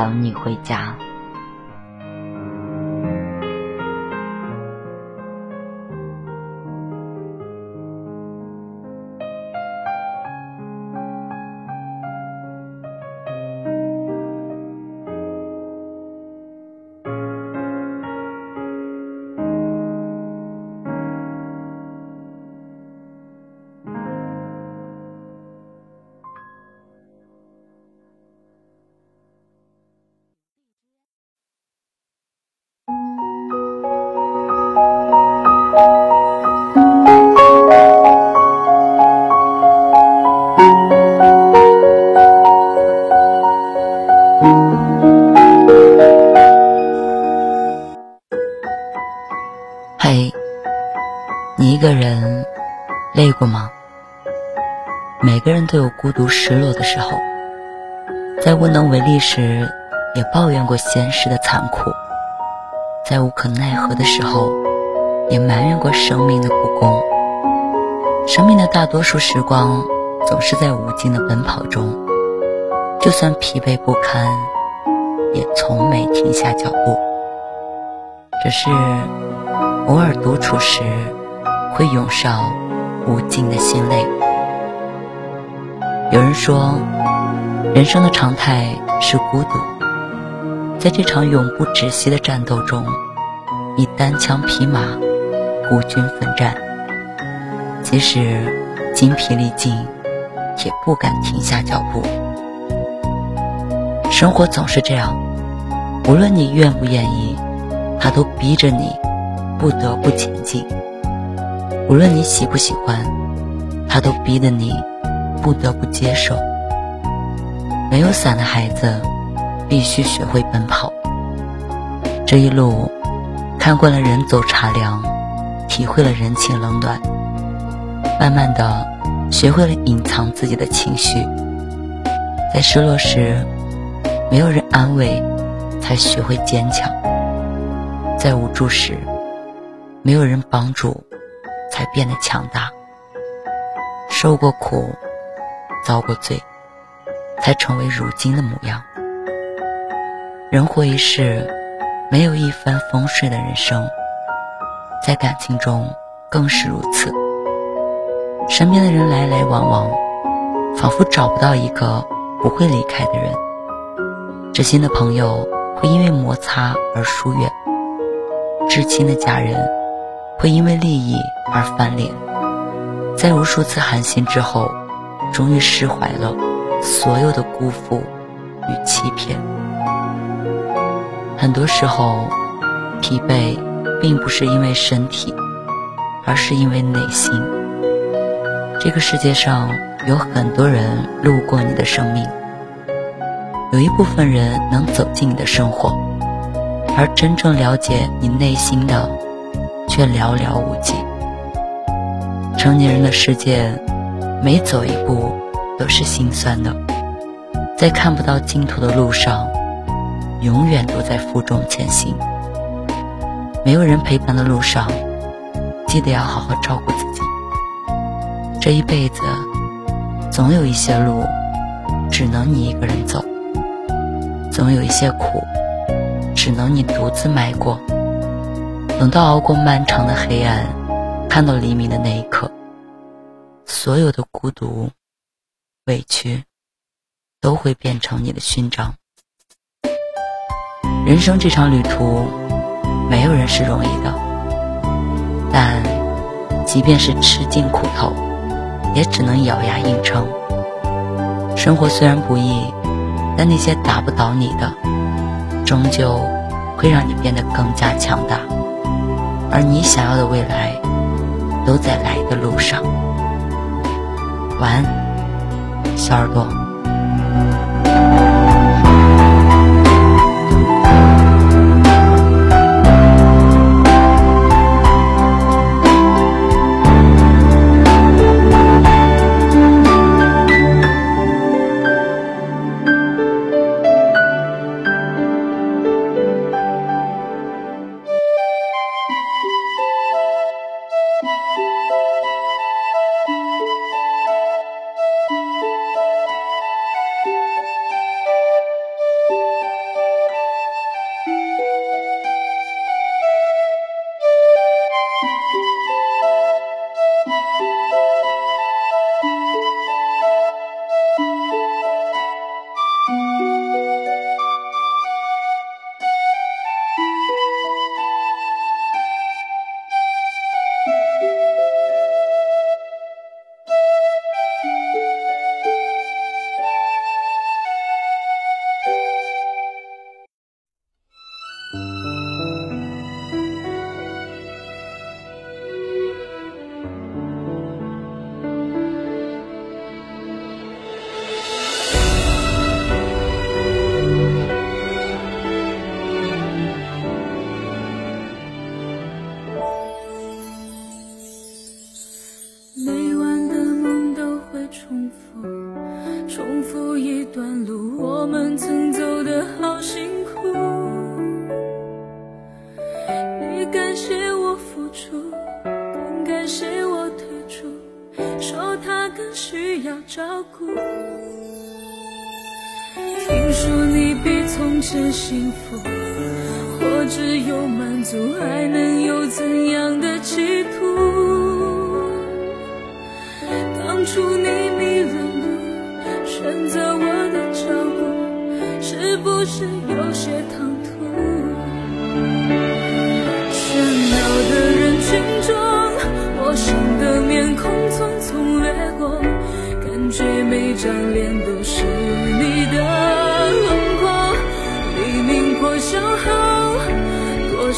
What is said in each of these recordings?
等你回家。孤独、失落的时候，在无能为力时，也抱怨过现实的残酷；在无可奈何的时候，也埋怨过生命的不公。生命的大多数时光，总是在无尽的奔跑中，就算疲惫不堪，也从没停下脚步。只是偶尔独处时。会涌上无尽的心泪。有人说，人生的常态是孤独，在这场永不止息的战斗中，你单枪匹马，孤军奋战，即使精疲力尽，也不敢停下脚步。生活总是这样，无论你愿不愿意，它都逼着你不得不前进；无论你喜不喜欢，它都逼得你不得不接受。没有伞的孩子，必须学会奔跑。这一路，看惯了人走茶凉，体会了人情冷暖，慢慢的，学会了隐藏自己的情绪，在失落时。没有人安慰，才学会坚强；在无助时，没有人帮助，才变得强大。受过苦，遭过罪，才成为如今的模样。人活一世，没有一帆风顺的人生，在感情中更是如此。身边的人来来往往，仿佛找不到一个不会离开的人。知心的朋友会因为摩擦而疏远，至亲的家人会因为利益而翻脸。在无数次寒心之后，终于释怀了所有的辜负与欺骗。很多时候，疲惫并不是因为身体，而是因为内心。这个世界上有很多人路过你的生命。有一部分人能走进你的生活，而真正了解你内心的，却寥寥无几。成年人的世界，每走一步都是心酸的，在看不到尽头的路上，永远都在负重前行。没有人陪伴的路上，记得要好好照顾自己。这一辈子，总有一些路，只能你一个人走。总有一些苦，只能你独自迈过。等到熬过漫长的黑暗，看到黎明的那一刻，所有的孤独、委屈，都会变成你的勋章。人生这场旅途，没有人是容易的，但即便是吃尽苦头，也只能咬牙硬撑。生活虽然不易。但那些打不倒你的，终究会让你变得更加强大，而你想要的未来，都在来的路上。晚安，小耳朵。真幸福，或只有满足，还能有怎样的企图？当初你迷了路，选择我的脚步，是不是有些唐突？喧闹的人群中，陌生的面孔匆匆掠过，感觉每张脸都是你。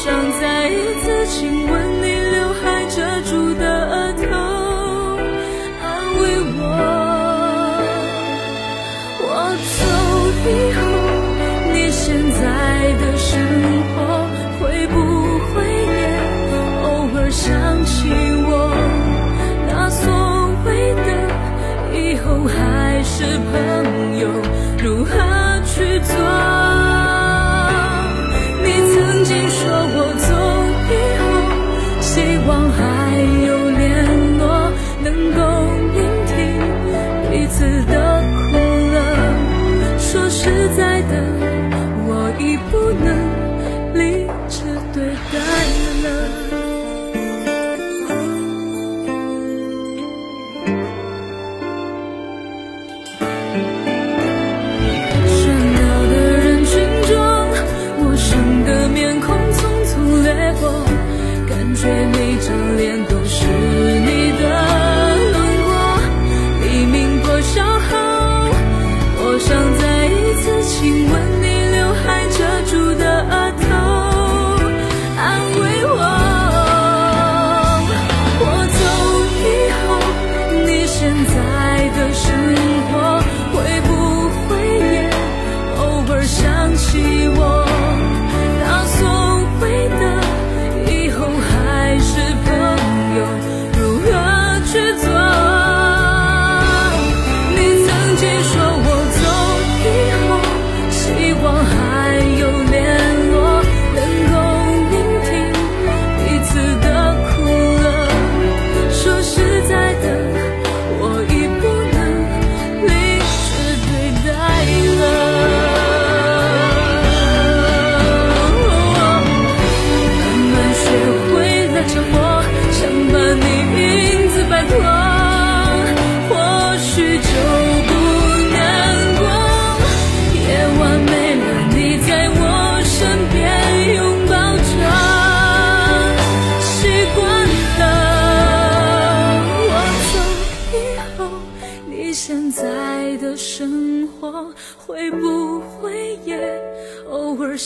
想再一次亲吻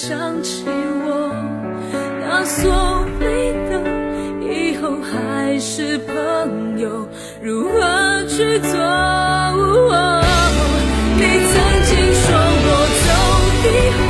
想起我那所谓的以后还是朋友如何去做？你曾经说过走以后